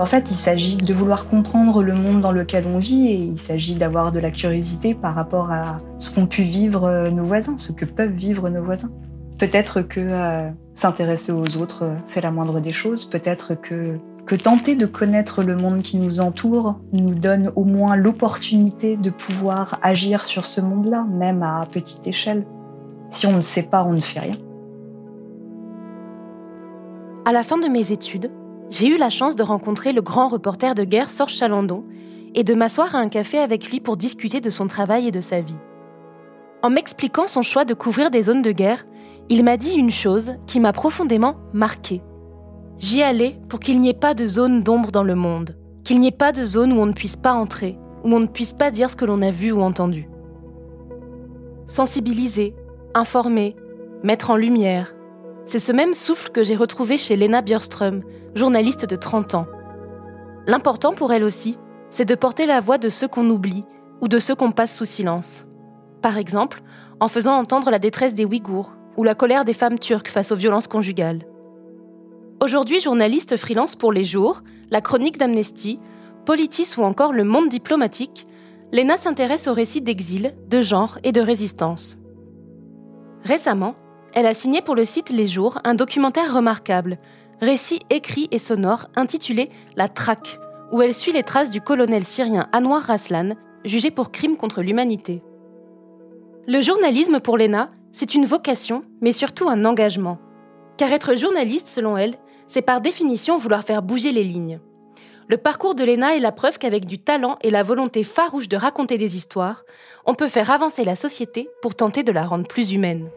En fait, il s'agit de vouloir comprendre le monde dans lequel on vit et il s'agit d'avoir de la curiosité par rapport à ce qu'ont pu vivre nos voisins, ce que peuvent vivre nos voisins. Peut-être que euh, s'intéresser aux autres, c'est la moindre des choses. Peut-être que, que tenter de connaître le monde qui nous entoure nous donne au moins l'opportunité de pouvoir agir sur ce monde-là, même à petite échelle. Si on ne sait pas, on ne fait rien. À la fin de mes études, j'ai eu la chance de rencontrer le grand reporter de guerre Sorge Chalandon et de m'asseoir à un café avec lui pour discuter de son travail et de sa vie. En m'expliquant son choix de couvrir des zones de guerre, il m'a dit une chose qui m'a profondément marquée. J'y allais pour qu'il n'y ait pas de zone d'ombre dans le monde, qu'il n'y ait pas de zone où on ne puisse pas entrer, où on ne puisse pas dire ce que l'on a vu ou entendu. Sensibiliser, informer, mettre en lumière, c'est ce même souffle que j'ai retrouvé chez Lena Björström, journaliste de 30 ans. L'important pour elle aussi, c'est de porter la voix de ceux qu'on oublie ou de ceux qu'on passe sous silence. Par exemple, en faisant entendre la détresse des Ouïghours ou la colère des femmes turques face aux violences conjugales. Aujourd'hui journaliste freelance pour Les Jours, la chronique d'Amnesty, Politis ou encore le monde diplomatique, Lena s'intéresse aux récits d'exil, de genre et de résistance. Récemment, elle a signé pour le site Les Jours un documentaire remarquable, récit écrit et sonore intitulé La Traque, où elle suit les traces du colonel syrien Anwar Raslan, jugé pour crime contre l'humanité. Le journalisme pour Lena, c'est une vocation, mais surtout un engagement. Car être journaliste, selon elle, c'est par définition vouloir faire bouger les lignes. Le parcours de Lena est la preuve qu'avec du talent et la volonté farouche de raconter des histoires, on peut faire avancer la société pour tenter de la rendre plus humaine.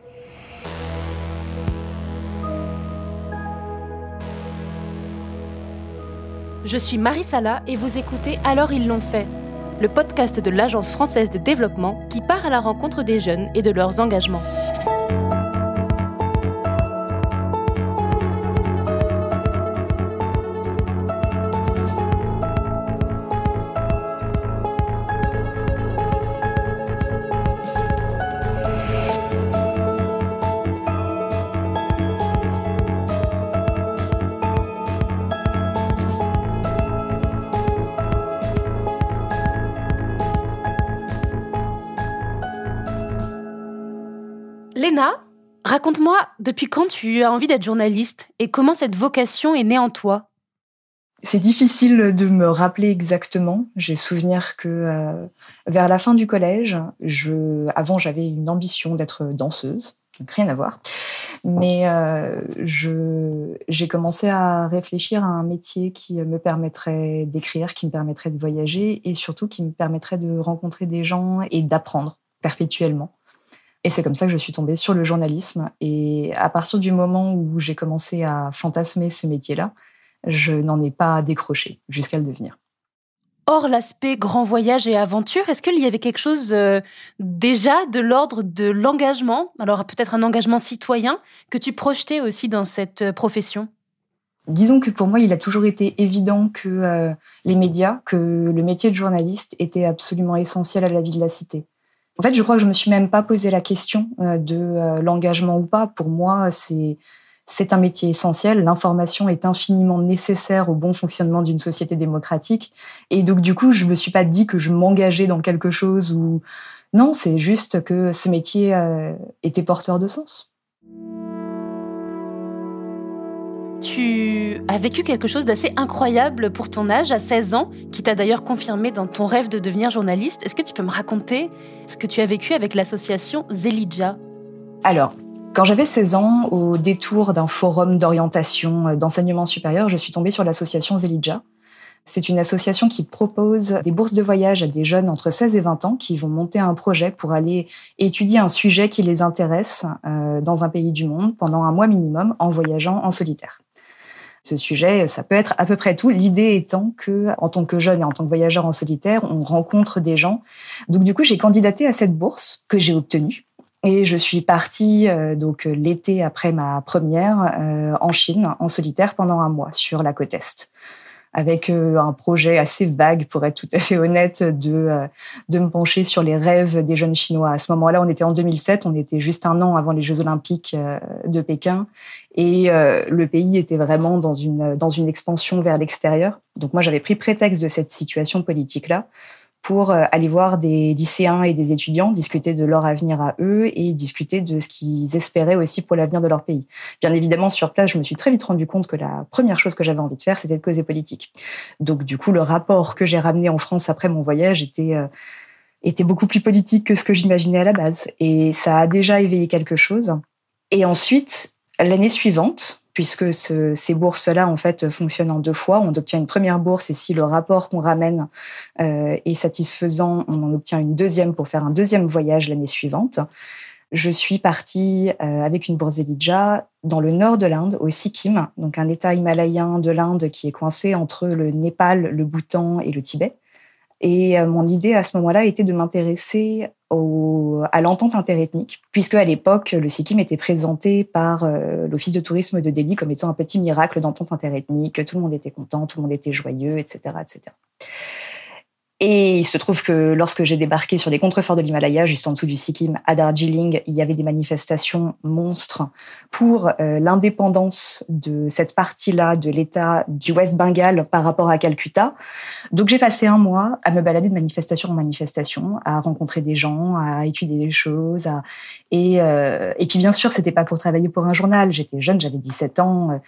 Je suis Marie Sala et vous écoutez Alors ils l'ont fait, le podcast de l'Agence française de développement qui part à la rencontre des jeunes et de leurs engagements. Raconte-moi depuis quand tu as envie d'être journaliste et comment cette vocation est née en toi? C'est difficile de me rappeler exactement. J'ai souvenir que euh, vers la fin du collège, avant j'avais une ambition d'être danseuse, donc rien à voir. Mais euh, j'ai commencé à réfléchir à un métier qui me permettrait d'écrire, qui me permettrait de voyager et surtout qui me permettrait de rencontrer des gens et d'apprendre perpétuellement. Et c'est comme ça que je suis tombée sur le journalisme. Et à partir du moment où j'ai commencé à fantasmer ce métier-là, je n'en ai pas décroché jusqu'à le devenir. Or, l'aspect grand voyage et aventure, est-ce qu'il y avait quelque chose euh, déjà de l'ordre de l'engagement, alors peut-être un engagement citoyen, que tu projetais aussi dans cette euh, profession? Disons que pour moi, il a toujours été évident que euh, les médias, que le métier de journaliste était absolument essentiel à la vie de la cité. En fait, je crois que je me suis même pas posé la question euh, de euh, l'engagement ou pas. Pour moi, c'est c'est un métier essentiel. L'information est infiniment nécessaire au bon fonctionnement d'une société démocratique. Et donc, du coup, je me suis pas dit que je m'engageais dans quelque chose ou non. C'est juste que ce métier euh, était porteur de sens. Tu as vécu quelque chose d'assez incroyable pour ton âge, à 16 ans, qui t'a d'ailleurs confirmé dans ton rêve de devenir journaliste. Est-ce que tu peux me raconter ce que tu as vécu avec l'association Zelidja? Alors, quand j'avais 16 ans, au détour d'un forum d'orientation euh, d'enseignement supérieur, je suis tombée sur l'association Zelidja. C'est une association qui propose des bourses de voyage à des jeunes entre 16 et 20 ans qui vont monter un projet pour aller étudier un sujet qui les intéresse euh, dans un pays du monde pendant un mois minimum en voyageant en solitaire ce sujet, ça peut être à peu près tout. L'idée étant que, en tant que jeune et en tant que voyageur en solitaire, on rencontre des gens. Donc du coup, j'ai candidaté à cette bourse que j'ai obtenue. Et je suis partie euh, donc l'été après ma première euh, en Chine en solitaire pendant un mois sur la côte est. avec euh, un projet assez vague, pour être tout à fait honnête, de, euh, de me pencher sur les rêves des jeunes Chinois. À ce moment-là, on était en 2007, on était juste un an avant les Jeux olympiques euh, de Pékin, et le pays était vraiment dans une, dans une expansion vers l'extérieur. Donc moi, j'avais pris prétexte de cette situation politique-là pour euh, aller voir des lycéens et des étudiants, discuter de leur avenir à eux et discuter de ce qu'ils espéraient aussi pour l'avenir de leur pays. Bien évidemment, sur place, je me suis très vite rendu compte que la première chose que j'avais envie de faire, c'était de causer politique. Donc, du coup, le rapport que j'ai ramené en France après mon voyage était euh, était beaucoup plus politique que ce que j'imaginais à la base. Et ça a déjà éveillé quelque chose. Et ensuite, l'année suivante, puisque ces bourses-là, en fait, fonctionnent en deux fois. On obtient une première bourse et si le rapport qu'on ramène euh, est satisfaisant, on en obtient une deuxième pour faire un deuxième voyage l'année suivante. Je suis partie euh, avec une bourse Elijah dans le nord de l'Inde, au Sikkim, donc un État himalayen de l'Inde qui est coincé entre le Népal, le Bhoutan et le Tibet. Et euh, mon idée à ce moment-là était de m'intéresser à l'entente interethnique, puisque à l'époque, le Sikkim était présenté par euh, l'Office de tourisme de Delhi comme étant un petit miracle d'entente interethnique, tout le monde était content, tout le monde était joyeux, etc., etc. Et il se trouve que lorsque j'ai débarqué sur les contreforts de l'Himalaya, juste en dessous du Sikkim, à Darjeeling, il y avait des manifestations monstres pour euh, l'indépendance de cette partie-là de l'État du West Bengal par rapport à Calcutta. Donc j'ai passé un mois à me balader de manifestation en manifestation, à rencontrer des gens, à étudier des choses. Et, euh, et puis bien sûr, c'était pas pour travailler pour un journal. J'étais jeune, j'avais 17 ans.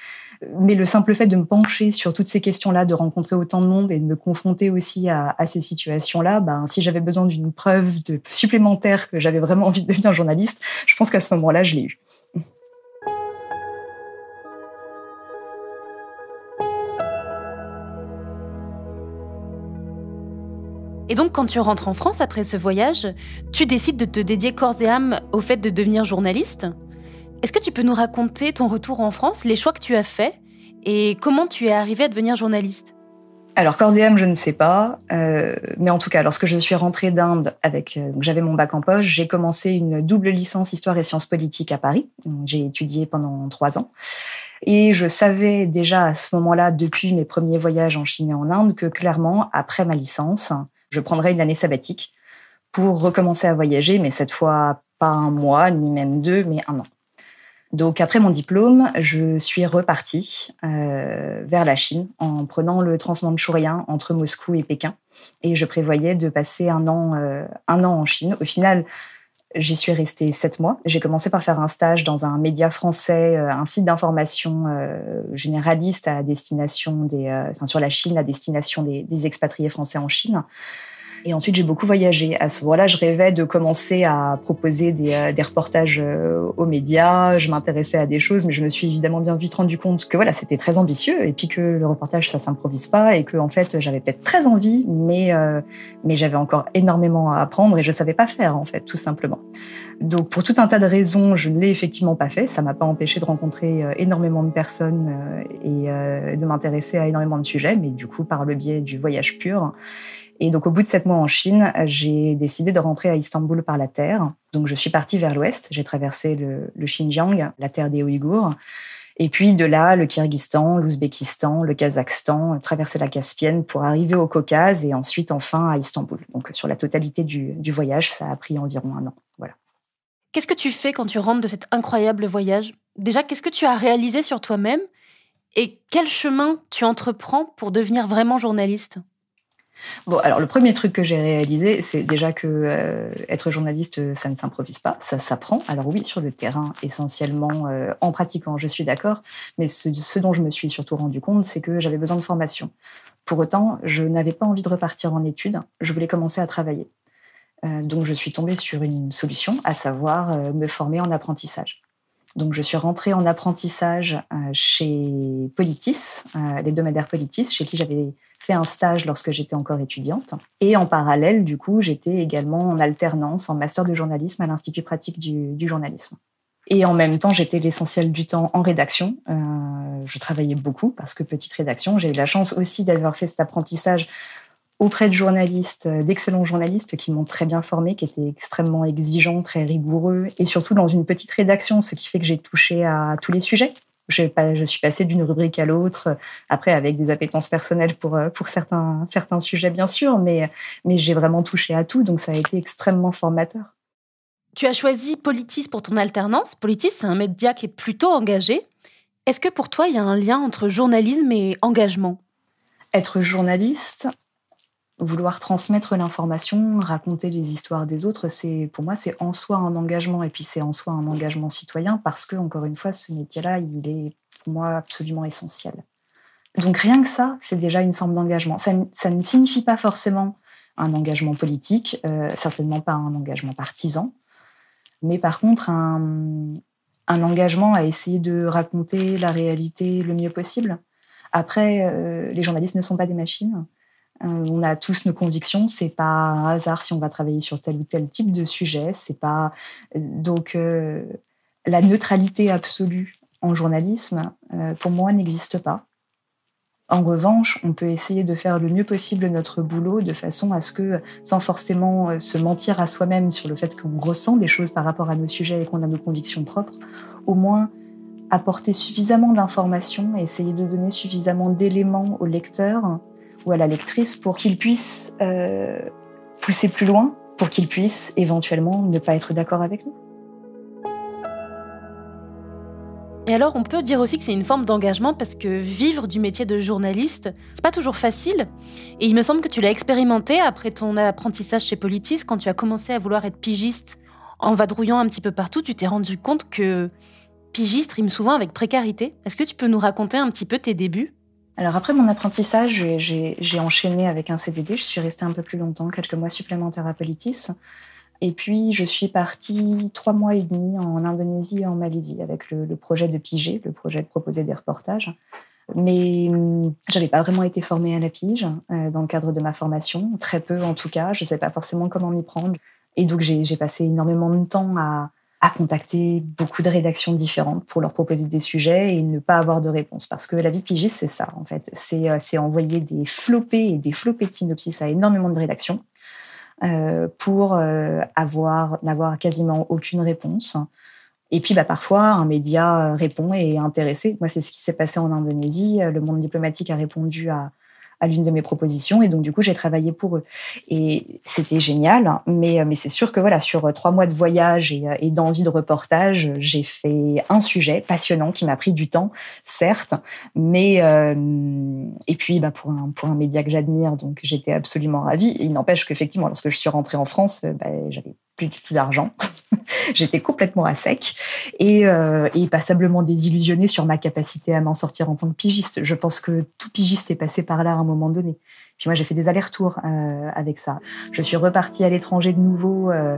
Mais le simple fait de me pencher sur toutes ces questions-là, de rencontrer autant de monde et de me confronter aussi à, ces situations-là, ben, si j'avais besoin d'une preuve de supplémentaire que j'avais vraiment envie de devenir journaliste, je pense qu'à ce moment-là, je l'ai eu. Et donc, quand tu rentres en France après ce voyage, tu décides de te dédier corps et âme au fait de devenir journaliste? Est-ce que tu peux nous raconter ton retour en France, les choix que tu as faits et comment tu es arrivé à devenir journaliste? Alors, corps et âme, je ne sais pas. Euh, mais en tout cas, lorsque je suis rentrée d'Inde, avec, euh, j'avais mon bac en poche, j'ai commencé une double licence histoire et sciences politiques à Paris. J'ai étudié pendant trois ans. Et je savais déjà à ce moment-là, depuis mes premiers voyages en Chine et en Inde, que clairement, après ma licence, je prendrais une année sabbatique pour recommencer à voyager, mais cette fois pas un mois, ni même deux, mais un an. Donc après mon diplôme, je suis repartie euh, vers la Chine en prenant le transmanchourien entre Moscou et Pékin. Et je prévoyais de passer un an, euh, un an en Chine. Au final, j'y suis restée sept mois. J'ai commencé par faire un stage dans un média français, euh, un site d'information généraliste à destination des, sur la Chine, à destination des, des expatriés français en Chine. Et ensuite, j'ai beaucoup voyagé. À ce moment-là, je rêvais de commencer à proposer des, euh, des reportages euh, aux médias. Je m'intéressais à des choses, mais je me suis évidemment bien vite rendu compte que voilà, c'était très ambitieux et puis que le reportage, ça s'improvise pas et que en fait, j'avais peut-être très envie, mais euh, mais j'avais encore énormément à apprendre et je savais pas faire en fait, tout simplement. Donc, pour tout un tas de raisons, je ne l'ai effectivement pas fait. Ça m'a pas empêché de rencontrer énormément de personnes et de m'intéresser à énormément de sujets, mais du coup, par le biais du voyage pur. Et donc, au bout de sept mois en Chine, j'ai décidé de rentrer à Istanbul par la terre. Donc, je suis partie vers l'ouest. J'ai traversé le, Xinjiang, la terre des Ouïghours. Et puis de là, le Kyrgyzstan, l'Ouzbékistan, le Kazakhstan, traverser la Caspienne pour arriver au Caucase et ensuite enfin à Istanbul. Donc sur la totalité du, du voyage, ça a pris environ un an. Voilà. Qu'est-ce que tu fais quand tu rentres de cet incroyable voyage? Déjà, qu'est-ce que tu as réalisé sur toi-même? Et quel chemin tu entreprends pour devenir vraiment journaliste? Bon, alors le premier truc que j'ai réalisé, c'est déjà que euh, être journaliste, ça ne s'improvise pas, ça s'apprend. Alors oui, sur le terrain, essentiellement euh, en pratiquant, je suis d'accord. Mais ce, dont je me suis surtout rendu compte, c'est que j'avais besoin de formation. Pour autant, je n'avais pas envie de repartir en études. Je voulais commencer à travailler. Euh, donc je suis tombée sur une solution, à savoir me former en apprentissage. Donc, je suis rentrée en apprentissage chez Politis, l'hebdomadaire Politis, chez qui j'avais fait un stage lorsque j'étais encore étudiante. Et en parallèle, du coup, j'étais également en alternance, en master de journalisme à l'Institut pratique du, journalisme. Et en même temps, j'étais l'essentiel du temps en rédaction. Euh, je travaillais beaucoup parce que petite rédaction, j'ai eu la chance aussi d'avoir fait cet apprentissage auprès de journalistes, d'excellents journalistes qui m'ont très bien formé, qui étaient extrêmement exigeants, très rigoureux, et surtout dans une petite rédaction, ce qui fait que j'ai touché à tous les sujets Je, suis passée d'une rubrique à l'autre, après avec des appétences personnelles pour, pour certains, certains sujets, bien sûr, mais, mais j'ai vraiment touché à tout, donc ça a été extrêmement formateur. Tu as choisi Politis pour ton alternance. Politis, c'est un média qui est plutôt engagé. Est-ce que pour toi, il y a un lien entre journalisme et engagement? Être journaliste, vouloir transmettre l'information, raconter les histoires des autres, c'est pour moi c'est en soi un engagement et puis c'est en soi un engagement citoyen parce que encore une fois ce métier-là il est pour moi absolument essentiel. Donc rien que ça c'est déjà une forme d'engagement. Ça, ne signifie pas forcément un engagement politique, euh, certainement pas un engagement partisan, mais par contre un, engagement à essayer de raconter la réalité le mieux possible. Après, euh, les journalistes ne sont pas des machines. Euh, on a tous nos convictions. C'est pas un hasard si on va travailler sur tel ou tel type de sujet. C'est pas euh, donc la neutralité absolue en journalisme, pour moi, n'existe pas. En revanche, on peut essayer de faire le mieux possible notre boulot de façon à ce que, sans forcément se mentir à soi-même sur le fait qu'on ressent des choses par rapport à nos sujets et qu'on a nos convictions propres, au moins apporter suffisamment d'informations essayer de donner suffisamment d'éléments au lecteur ou à la lectrice pour qu'il puisse euh, pousser plus loin, pour qu'il puisse éventuellement ne pas être d'accord avec nous. Et alors, on peut dire aussi que c'est une forme d'engagement parce que vivre du métier de journaliste, c'est pas toujours facile. Et il me semble que tu l'as expérimenté après ton apprentissage chez Politis, quand tu as commencé à vouloir être pigiste. En vadrouillant un petit peu partout, tu t'es rendu compte que pigiste rime souvent avec précarité. Est-ce que tu peux nous raconter un petit peu tes débuts? Alors après mon apprentissage, j'ai enchaîné avec un CDD. Je suis restée un peu plus longtemps, quelques mois supplémentaires à Politis. Et puis, je suis partie trois mois et demi en Indonésie et en Malaisie avec le, projet de piger, le projet de proposer des reportages. Mais hum, j'avais pas vraiment été formée à la pige euh, dans le cadre de ma formation, très peu en tout cas. Je ne savais pas forcément comment m'y prendre. Et donc, j'ai passé énormément de temps à, à contacter beaucoup de rédactions différentes pour leur proposer des sujets et ne pas avoir de réponse. Parce que la vie pigiste, c'est ça, en fait. C'est euh, envoyer des flopés et des flopés de synopsis à énormément de rédactions euh, pour euh, avoir n'avoir quasiment aucune réponse. Et puis, bah, parfois, un média répond et est intéressé. Moi, c'est ce qui s'est passé en Indonésie. Le monde diplomatique a répondu à, à l'une de mes propositions. Et donc, du coup, j'ai travaillé pour eux. Et c'était génial. Hein. Mais, euh, mais c'est sûr que voilà, sur euh, trois mois de voyage et, euh, et d'envie de reportage, j'ai fait un sujet passionnant qui m'a pris du temps, certes. Mais, et puis, bah, pour, un, pour un média que j'admire, donc j'étais absolument ravie. Et il n'empêche qu'effectivement, lorsque je suis rentrée en France, bah, j'avais plus du tout d'argent. J'étais complètement à sec et, euh, et, passablement désillusionnée sur ma capacité à m'en sortir en tant que pigiste. Je pense que tout pigiste est passé par là à un moment donné. Puis moi, j'ai fait des allers-retours euh, avec ça. Je suis repartie à l'étranger de nouveau euh,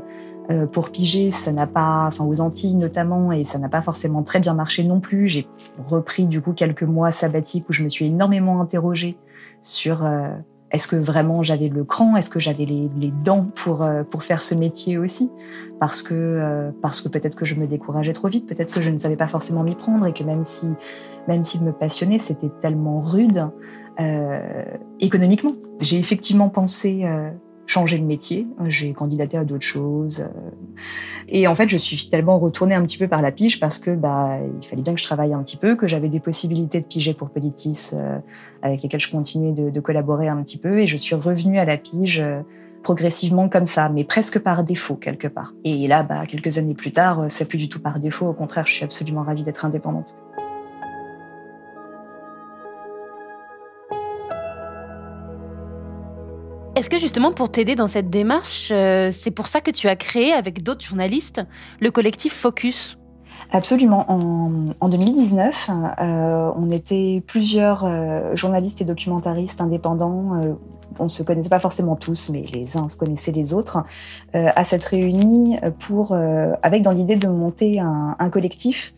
euh pour piger. Ça n'a pas, enfin aux Antilles notamment, et ça n'a pas forcément très bien marché non plus. J'ai repris du coup quelques mois sabbatiques où je me suis énormément interrogée sur euh, est-ce que vraiment j'avais le cran? Est-ce que j'avais les, dents pour, euh, pour faire ce métier aussi? Parce que, euh, que peut-être que je me décourageais trop vite, peut-être que je ne savais pas forcément m'y prendre et que même si même me passionnait, c'était tellement rude euh, économiquement. J'ai effectivement pensé changer de métier. J'ai candidaté à d'autres choses. Euh. Et en fait, je suis tellement retournée un petit peu par la pige parce que bah, il fallait bien que je travaille un petit peu, que j'avais des possibilités de piger pour Politis euh, avec lesquelles je continuais de, collaborer un petit peu. Et je suis revenue à la pige euh, progressivement comme ça, mais presque par défaut quelque part. Et là, bah, quelques années plus tard, c'est plus du tout par défaut. Au contraire, je suis absolument ravie d'être indépendante. Est-ce que justement pour t'aider dans cette démarche, euh, c'est pour ça que tu as créé avec d'autres journalistes le collectif Focus? Absolument. En, 2019, euh, on était plusieurs euh, journalistes et documentaristes indépendants. on ne se connaissait pas forcément tous, mais les uns se connaissaient les autres, à s'être réunis pour, avec dans l'idée de monter un collectif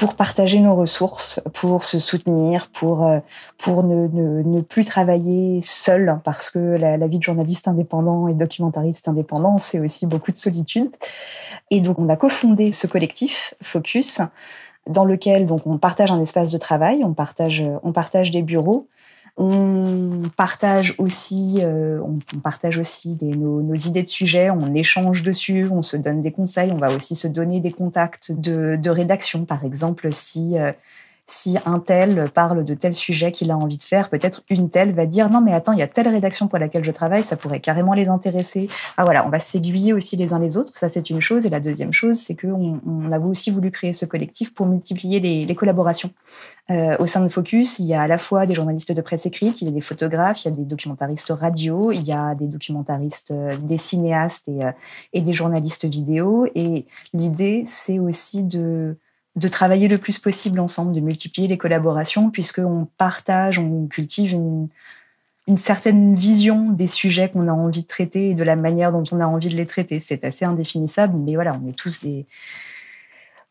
pour partager nos ressources, pour se soutenir, pour, euh, pour ne, ne, ne plus travailler seul, parce que la, la, vie de journaliste indépendant et de documentariste indépendant, c'est aussi beaucoup de solitude. Et donc, on a cofondé ce collectif, Focus, dans lequel donc on partage un espace de travail, on partage, on partage des bureaux, on partage aussi, euh, on, partage aussi nos, idées de sujets, on échange dessus, on se donne des conseils, on va aussi se donner des contacts de, rédaction. Par exemple, si euh, si un tel parle de tel sujet qu'il a envie de faire, peut-être une telle va dire non mais attends, il y a telle rédaction pour laquelle je travaille, ça pourrait carrément les intéresser. Ah voilà, on va s'aiguiller aussi les uns les autres, ça c'est une chose. Et la deuxième chose, c'est qu'on on a aussi voulu créer ce collectif pour multiplier les, collaborations. Euh, au sein de Focus, il y a à la fois des journalistes de presse écrite, il y a des photographes, il y a des documentaristes radio, il y a des documentaristes, euh, des cinéastes euh, et des journalistes vidéo. Et l'idée, c'est aussi de de travailler le plus possible ensemble, de multiplier les collaborations, puisqu'on partage, on cultive une, certaine vision des sujets qu'on a envie de traiter et de la manière dont on a envie de les traiter. C'est assez indéfinissable, mais voilà, on est tous des,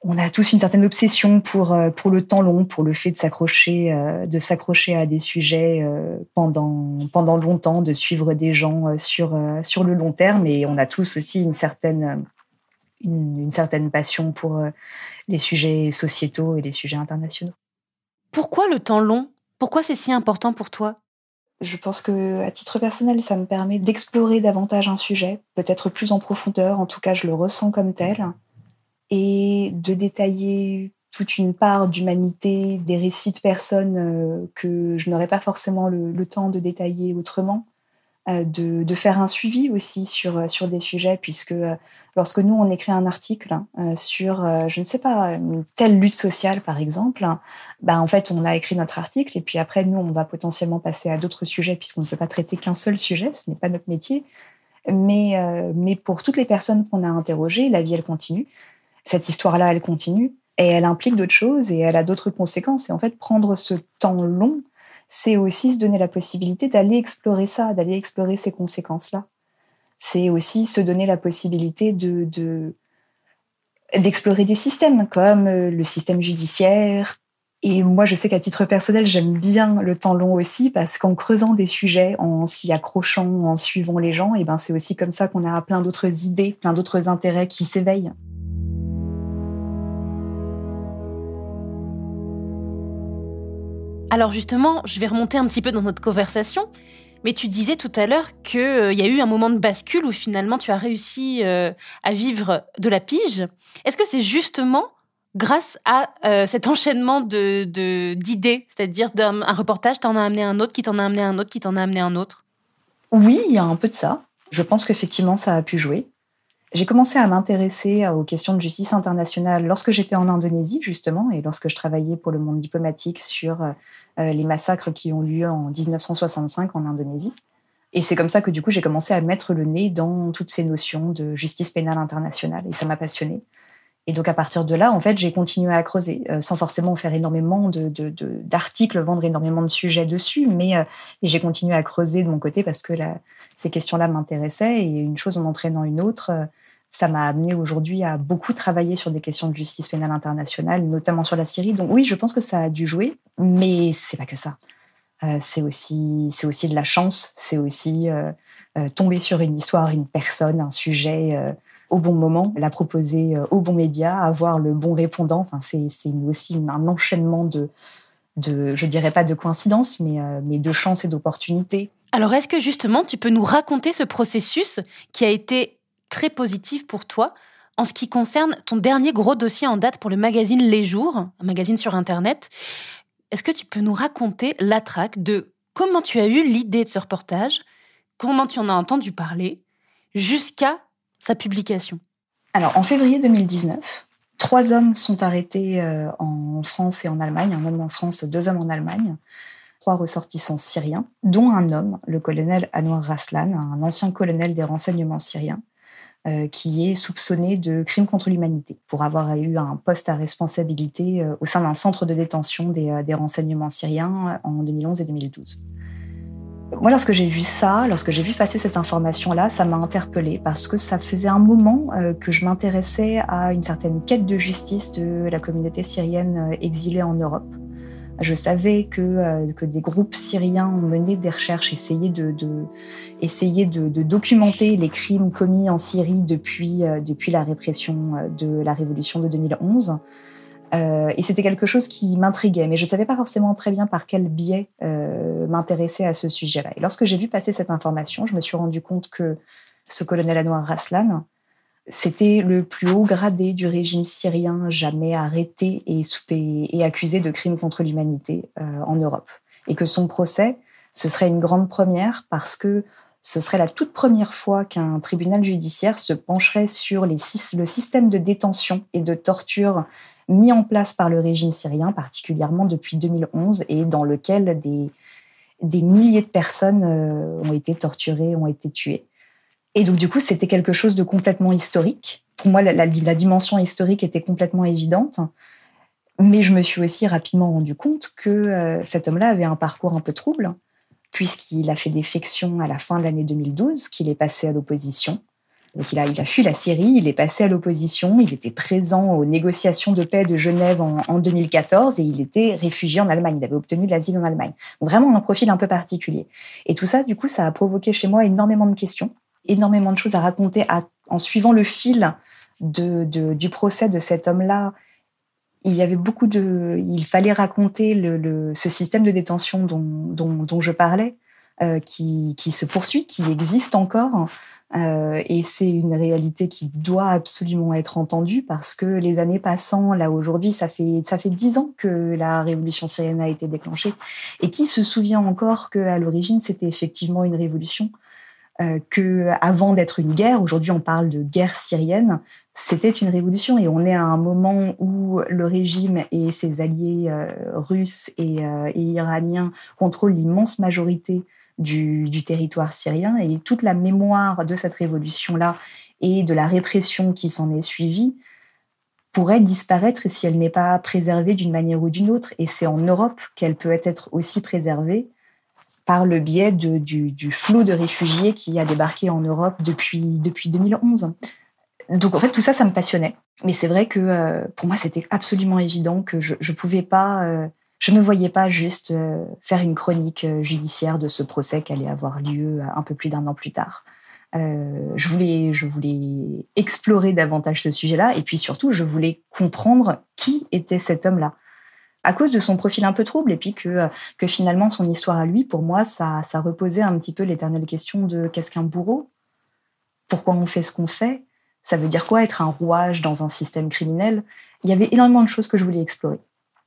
on a tous une certaine obsession pour euh, pour le temps long, pour le fait de s'accrocher euh, de s'accrocher à des sujets euh, pendant pendant longtemps, de suivre des gens sur sur le long terme, et on a tous aussi une certaine une, certaine passion pour les sujets sociétaux et les sujets internationaux. Pourquoi le temps long? Pourquoi c'est si important pour toi? Je pense que, à titre personnel, ça me permet d'explorer davantage un sujet, peut-être plus en profondeur, en tout cas je le ressens comme tel, et de détailler toute une part d'humanité, des récits de personnes euh, que je n'aurais pas forcément le, temps de détailler autrement, euh, de, faire un suivi aussi sur, euh, sur des sujets, puisque euh, lorsque nous, on écrit un article sur, je ne sais pas, telle lutte sociale, par exemple, bah, en fait, on a écrit notre article, et puis après, nous, on va potentiellement passer à d'autres sujets, puisqu'on ne peut pas traiter qu'un seul sujet, ce n'est pas notre métier. Mais, mais pour toutes les personnes qu'on a interrogées, la vie, elle continue. Cette histoire-là, elle continue, et elle implique d'autres choses, et elle a d'autres conséquences. Et en fait, prendre ce temps long, c'est aussi se donner la possibilité d'aller explorer ça, d'aller explorer ces conséquences-là. C'est aussi se donner la possibilité de, d'explorer des systèmes comme euh, le système judiciaire. Et moi, je sais qu'à titre personnel, j'aime bien le temps long aussi parce qu'en creusant des sujets, en s'y accrochant, en suivant les gens, et ben c'est aussi comme ça qu'on a plein d'autres idées, plein d'autres intérêts qui s'éveillent. Alors justement, je vais remonter un petit peu dans notre conversation, mais tu disais tout à l'heure qu'il euh, y a eu un moment de bascule où finalement tu as réussi euh, à vivre de la pige. Est-ce que c'est justement grâce à euh, cet enchaînement de, d'idées, c'est-à-dire d'un reportage t'en a amené un autre, qui t'en a amené un autre, qui t'en a amené un autre? Oui, il y a un peu de ça. Je pense qu'effectivement ça a pu jouer. J'ai commencé à m'intéresser aux questions de justice internationale lorsque j'étais en Indonésie, justement, et lorsque je travaillais pour le monde diplomatique sur euh, les massacres qui ont lieu en 1965 en Indonésie. Et c'est comme ça que, du coup, j'ai commencé à mettre le nez dans toutes ces notions de justice pénale internationale, et ça m'a passionnée. Et donc, à partir de là, en fait, j'ai continué à creuser, euh, sans forcément faire énormément d'articles, vendre énormément de sujets dessus, mais euh, j'ai continué à creuser de mon côté parce que ces questions-là m'intéressaient, et une chose en entraînant une autre ça m'a amené aujourd'hui à beaucoup travailler sur des questions de justice pénale internationale, notamment sur la Syrie. Donc oui, je pense que ça a dû jouer, mais c'est pas que ça. Euh, c'est aussi, c'est aussi de la chance. C'est aussi euh, euh, tomber sur une histoire, une personne, un sujet au bon moment, la proposer au bon média, avoir le bon répondant. Enfin, c'est, c'est aussi un enchaînement de, de, je dirais pas de coïncidences, mais, mais de chance et d'opportunités. Alors, est-ce que justement, tu peux nous raconter ce processus qui a été très positive pour toi en ce qui concerne ton dernier gros dossier en date pour le magazine Les Jours, un magazine sur Internet. Est-ce que tu peux nous raconter la traque de comment tu as eu l'idée de ce reportage, comment tu en as entendu parler, jusqu'à sa publication? Alors, en février 2019, trois hommes sont arrêtés euh, en France et en Allemagne, un homme en France, deux hommes en Allemagne, trois ressortissants syriens, dont un homme, le colonel Anwar Raslan, un ancien colonel des renseignements syriens, qui est soupçonné de crimes contre l'humanité pour avoir eu un poste à responsabilité euh, au sein d'un centre de détention des, euh, des, renseignements syriens en 2011 et 2012. Moi, lorsque j'ai vu ça, lorsque j'ai vu passer cette information-là, ça m'a interpellée parce que ça faisait un moment que je m'intéressais à une certaine quête de justice de la communauté syrienne exilée en Europe. Je savais que, euh, que des groupes syriens ont mené des recherches, essayé de, documenter les crimes commis en Syrie depuis, euh, la répression euh, de la révolution de 2011. Euh, et c'était quelque chose qui m'intriguait, mais je ne savais pas forcément très bien par quel biais m'intéresser à ce sujet-là. Et lorsque j'ai vu passer cette information, je me suis rendu compte que ce colonel Anwar Raslan C'était le plus haut gradé du régime syrien jamais arrêté et, et accusé de crimes contre l'humanité euh, en Europe. Et que son procès, ce serait une grande première parce que ce serait la toute première fois qu'un tribunal judiciaire se pencherait sur le système de détention et de torture mis en place par le régime syrien, particulièrement depuis 2011, et dans lequel des, des milliers de personnes euh, ont été torturées, ont été tuées. Et donc, du coup, c'était quelque chose de complètement historique. Pour moi, la, dimension historique était complètement évidente. Mais je me suis aussi rapidement rendu compte que euh, cet homme-là avait un parcours un peu trouble, puisqu'il a fait des à la fin de l'année 2012, qu'il est passé à l'opposition, donc il a, fui la Syrie, il est passé à l'opposition, il était présent aux négociations de paix de Genève en, 2014 et il était réfugié en Allemagne, il avait obtenu l'asile en Allemagne. vraiment un profil un peu particulier. Et tout ça, du coup, ça a provoqué chez moi énormément de questions, énormément de choses à raconter en suivant le fil du procès de cet homme-là. Il y avait beaucoup de, il fallait raconter ce système de détention dont, je parlais, euh, qui, se poursuit, qui existe encore, euh, et c'est une réalité qui doit absolument être entendue parce que les années passant, là aujourd'hui, ça fait ça fait dix ans que la révolution syrienne a été déclenchée. Et qui se souvient encore que à l'origine c'était effectivement une révolution, euh, que avant d'être une guerre, aujourd'hui on parle de guerre syrienne, c'était une révolution. Et on est à un moment où le régime et ses alliés euh, russes euh, et iraniens contrôlent l'immense majorité du, territoire syrien. Et toute la mémoire de cette révolution-là et de la répression qui s'en est suivie pourrait disparaître si elle n'est pas préservée d'une manière ou d'une autre. Et c'est en Europe qu'elle peut être aussi préservée par le biais du, flot de réfugiés qui a débarqué en Europe depuis, depuis 2011. Donc en fait, tout ça, ça me passionnait. Mais c'est vrai que euh, pour moi, c'était absolument évident que je ne pouvais pas euh, je ne voyais pas juste euh, faire une chronique judiciaire de ce procès qui allait avoir lieu un peu plus d'un an plus tard. je voulais, je voulais explorer davantage ce sujet-là, et puis surtout, je voulais comprendre qui était cet homme-là. À cause de son profil un peu trouble, et puis que, que finalement son histoire à lui, pour moi, ça, ça reposait un petit peu l'éternelle question de qu'est-ce qu'un bourreau? Pourquoi on fait ce qu'on fait? Ça veut dire quoi être un rouage dans un système criminel? Il y avait énormément de choses que je voulais explorer.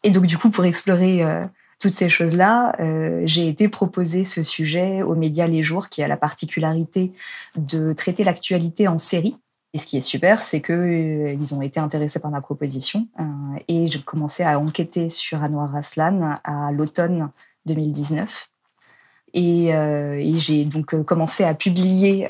Et donc, du coup, pour explorer euh, toutes ces choses-là, euh, j'ai été proposer ce sujet aux médias Les Jours, qui a la particularité de traiter l'actualité en série. Et ce qui est super, c'est que euh, ont été intéressés par ma proposition et j'ai commencé à enquêter sur Anwar Aslan à l'automne 2019. Et, et j'ai donc commencé à publier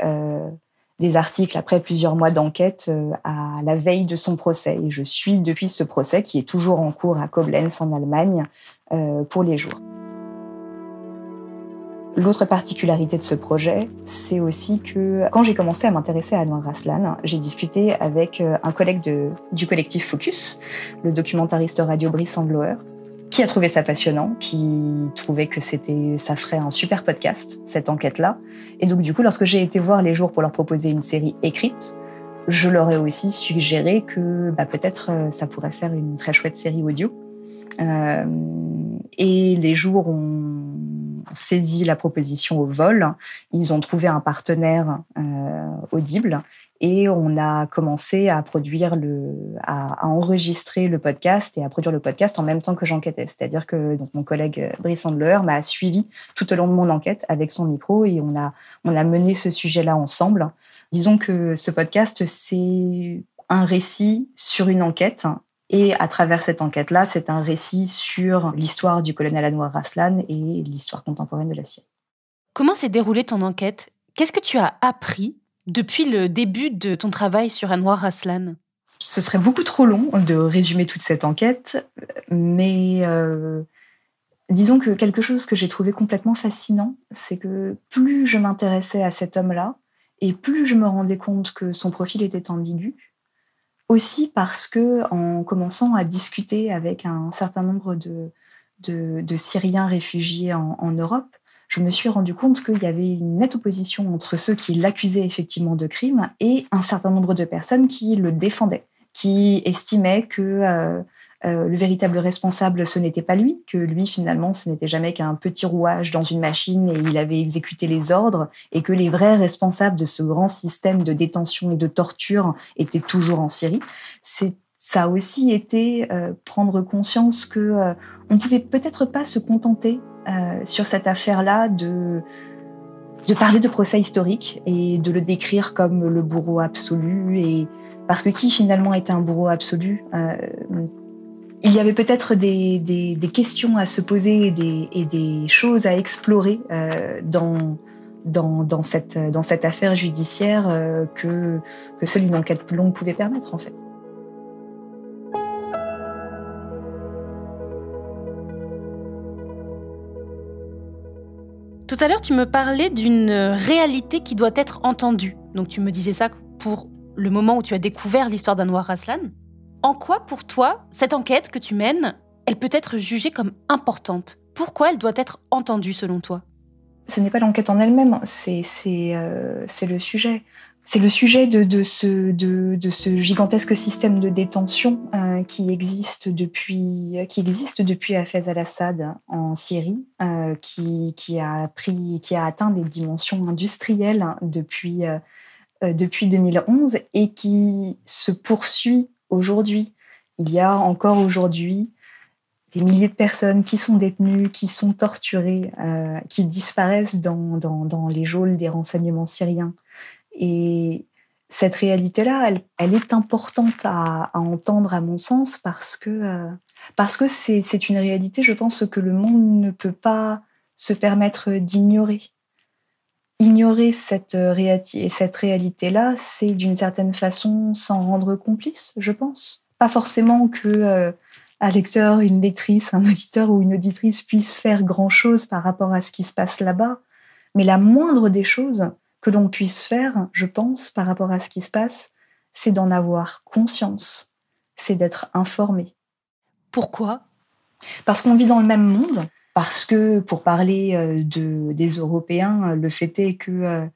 des articles après plusieurs mois d'enquête euh, à la veille de son procès. Et je suis depuis ce procès qui est toujours en cours à Koblenz en Allemagne euh, pour les jours. L'autre particularité de ce projet, c'est aussi que quand j'ai commencé à m'intéresser à Noir Aslan, j'ai discuté avec euh, un collègue du collectif Focus, le documentariste radio Brice Sandlower, qui a trouvé ça passionnant, qui trouvait que c'était, ça ferait un super podcast, cette enquête-là. Et donc, du coup, lorsque j'ai été voir les jours pour leur proposer une série écrite, je leur ai aussi suggéré que bah, peut-être euh, ça pourrait faire une très chouette série audio. Euh, et les jours ont saisi la proposition au vol. Ils ont trouvé un partenaire euh, audible et on a commencé à produire le, à, enregistrer le podcast et à produire le podcast en même temps que j'enquêtais. C'est-à-dire que donc mon collègue Brice Handler m'a suivi tout au long de mon enquête avec son micro et on a, on a mené ce sujet-là ensemble. Disons que ce podcast, c'est un récit sur une enquête et à travers cette enquête-là, c'est un récit sur l'histoire du colonel Anwar Raslan et l'histoire contemporaine de la Syrie. Comment s'est déroulée ton enquête? Qu'est-ce que tu as appris depuis le début de ton travail sur Anwar Aslan? Ce serait beaucoup trop long de résumer toute cette enquête, mais euh, disons que quelque chose que j'ai trouvé complètement fascinant, c'est que plus je m'intéressais à cet homme-là, et plus je me rendais compte que son profil était ambigu, aussi parce que en commençant à discuter avec un certain nombre de, de, Syriens réfugiés en Europe, je me suis rendu compte qu'il y avait une nette opposition entre ceux qui l'accusaient effectivement de crime et un certain nombre de personnes qui le défendaient, qui estimaient que euh, euh, le véritable responsable, ce n'était pas lui, que lui, finalement, ce n'était jamais qu'un petit rouage dans une machine et il avait exécuté les ordres, et que les vrais responsables de ce grand système de détention et de torture étaient toujours en Syrie. C'est ça a aussi été euh, prendre conscience que euh, on pouvait peut-être pas se contenter euh, sur cette affaire-là de de parler de procès historique et de le décrire comme le bourreau absolu et parce que qui finalement était un bourreau absolu? Euh, il y avait peut-être des, questions à se poser et des, choses à explorer euh, dans, cette, affaire judiciaire euh, que, que seule une enquête plus longue pouvait permettre en fait. Tout à l'heure, tu me parlais d'une réalité qui doit être entendue. Donc tu me disais ça pour le moment où tu as découvert l'histoire d'Anwar Aslan. En quoi, pour toi, cette enquête que tu mènes, elle peut être jugée comme importante? Pourquoi elle doit être entendue selon toi? Ce n'est pas l'enquête en elle-même, c'est euh, le sujet. C'est le sujet de, ce, gigantesque système de détention euh, qui existe depuis qui existe depuis Hafez al-Assad en Syrie, euh, qui, a pris, qui a atteint des dimensions industrielles depuis depuis 2011 et qui se poursuit aujourd'hui. Il y a encore aujourd'hui des milliers de personnes qui sont détenues, qui sont torturées, euh, qui disparaissent dans, dans, les geôles des renseignements syriens. Et cette réalité-là, elle, est importante à, à, entendre, à mon sens, parce que euh, parce que c'est une réalité, je pense, que le monde ne peut pas se permettre d'ignorer. Ignorer cette, cette réalité-là, c'est d'une certaine façon s'en rendre complice, je pense. Pas forcément que euh, un lecteur, une lectrice, un auditeur ou une auditrice puisse faire grand-chose par rapport à ce qui se passe là-bas, mais la moindre des choses, que l'on puisse faire, je pense, par rapport à ce qui se passe, c'est d'en avoir conscience, c'est d'être informé. Pourquoi? Parce qu'on vit dans le même monde, parce que, pour parler euh, de, des Européens, le fait est que euh,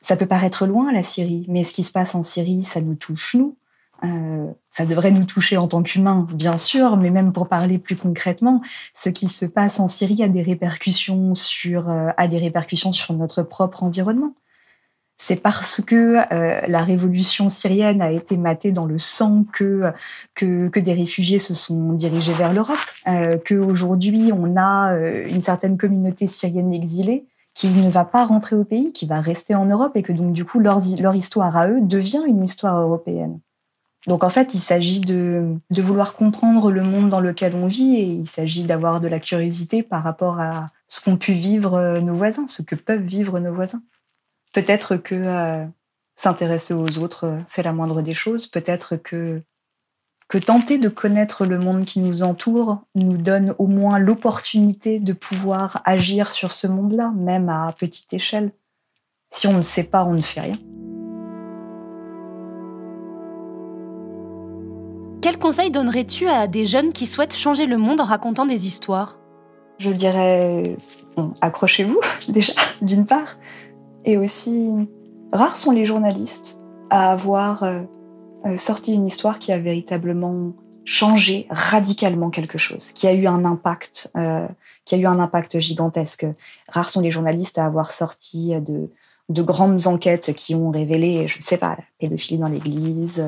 ça peut paraître loin, la Syrie, mais ce qui se passe en Syrie, ça nous touche, nous. Euh, ça devrait nous toucher en tant qu'humains, bien sûr, mais même pour parler plus concrètement, ce qui se passe en Syrie a des répercussions sur, euh, a des répercussions sur notre propre environnement c'est parce que euh, la révolution syrienne a été matée dans le sang que, que, que des réfugiés se sont dirigés vers l'Europe, euh, qu'aujourd'hui on a euh, une certaine communauté syrienne exilée qui ne va pas rentrer au pays, qui va rester en Europe et que donc du coup leur, leur histoire à eux devient une histoire européenne. Donc en fait, il s'agit de, de vouloir comprendre le monde dans lequel on vit et il s'agit d'avoir de la curiosité par rapport à ce qu'ont pu vivre euh, nos voisins, ce que peuvent vivre nos voisins. Peut-être que euh, s'intéresser aux autres, euh, c'est la moindre des choses. Peut-être que, que tenter de connaître le monde qui nous entoure nous donne au moins l'opportunité de pouvoir agir sur ce monde-là, même à petite échelle. Si on ne sait pas, on ne fait rien. Quel conseil donnerais-tu à des jeunes qui souhaitent changer le monde en racontant des histoires? Je dirais, bon, accrochez-vous déjà, d'une part. Et aussi, rares sont les journalistes à avoir euh, euh, sorti une histoire qui a véritablement changé radicalement quelque chose, qui a eu un impact, euh, qui a eu un impact gigantesque. Rares sont les journalistes à avoir sorti de, de grandes enquêtes qui ont révélé, je ne sais pas, la pédophilie dans l'Église,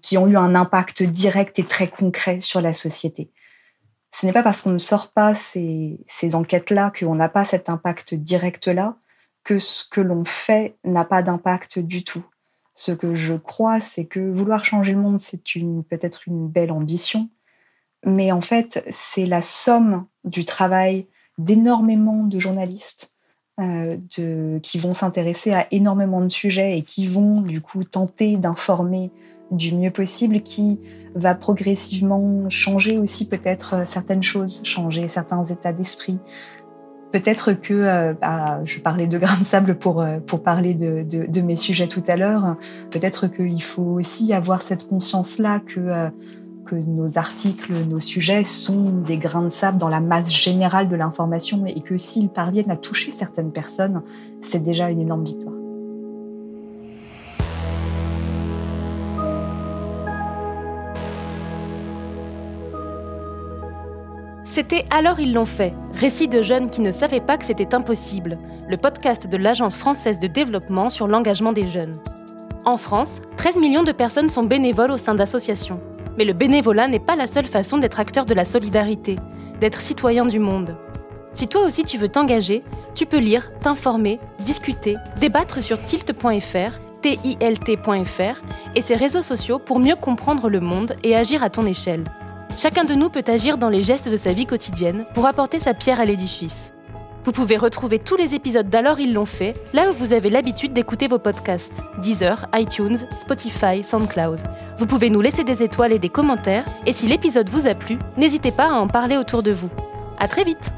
qui ont eu un impact direct et très concret sur la société. Ce n'est pas parce qu'on ne sort pas ces enquêtes-là qu'on n'a pas cet impact direct-là que ce que l'on fait n'a pas d'impact du tout. Ce que je crois, c'est que vouloir changer le monde, c'est une, peut-être une belle ambition, mais en fait, c'est la somme du travail d'énormément de journalistes euh, de, qui vont s'intéresser à énormément de sujets et qui vont du coup tenter d'informer du mieux possible, qui va progressivement changer aussi peut-être certaines choses, changer certains états d'esprit, Peut-être que, euh, bah, je parlais de grains de sable pour, euh, parler de, mes sujets tout à l'heure, peut-être qu'il faut aussi avoir cette conscience-là euh, que nos articles, nos sujets sont des grains de sable dans la masse générale de l'information et que s'ils parviennent à toucher certaines personnes, c'est déjà une énorme victoire. C'était Alors ils l'ont fait, récit de jeunes qui ne savaient pas que c'était impossible, le podcast de l'Agence française de développement sur l'engagement des jeunes. En France, 13 millions de personnes sont bénévoles au sein d'associations. Mais le bénévolat n'est pas la seule façon d'être acteur de la solidarité, d'être citoyen du monde. Si toi aussi tu veux t'engager, tu peux lire, t'informer, discuter, débattre sur tilt.fr, tilt.fr et ses réseaux sociaux pour mieux comprendre le monde et agir à ton échelle. Chacun de nous peut agir dans les gestes de sa vie quotidienne pour apporter sa pierre à l'édifice. Vous pouvez retrouver tous les épisodes d'Alors ils l'ont fait là où vous avez l'habitude d'écouter vos podcasts Deezer, iTunes, Spotify, SoundCloud. Vous pouvez nous laisser des étoiles et des commentaires et si l'épisode vous a plu, n'hésitez pas à en parler autour de vous. À très vite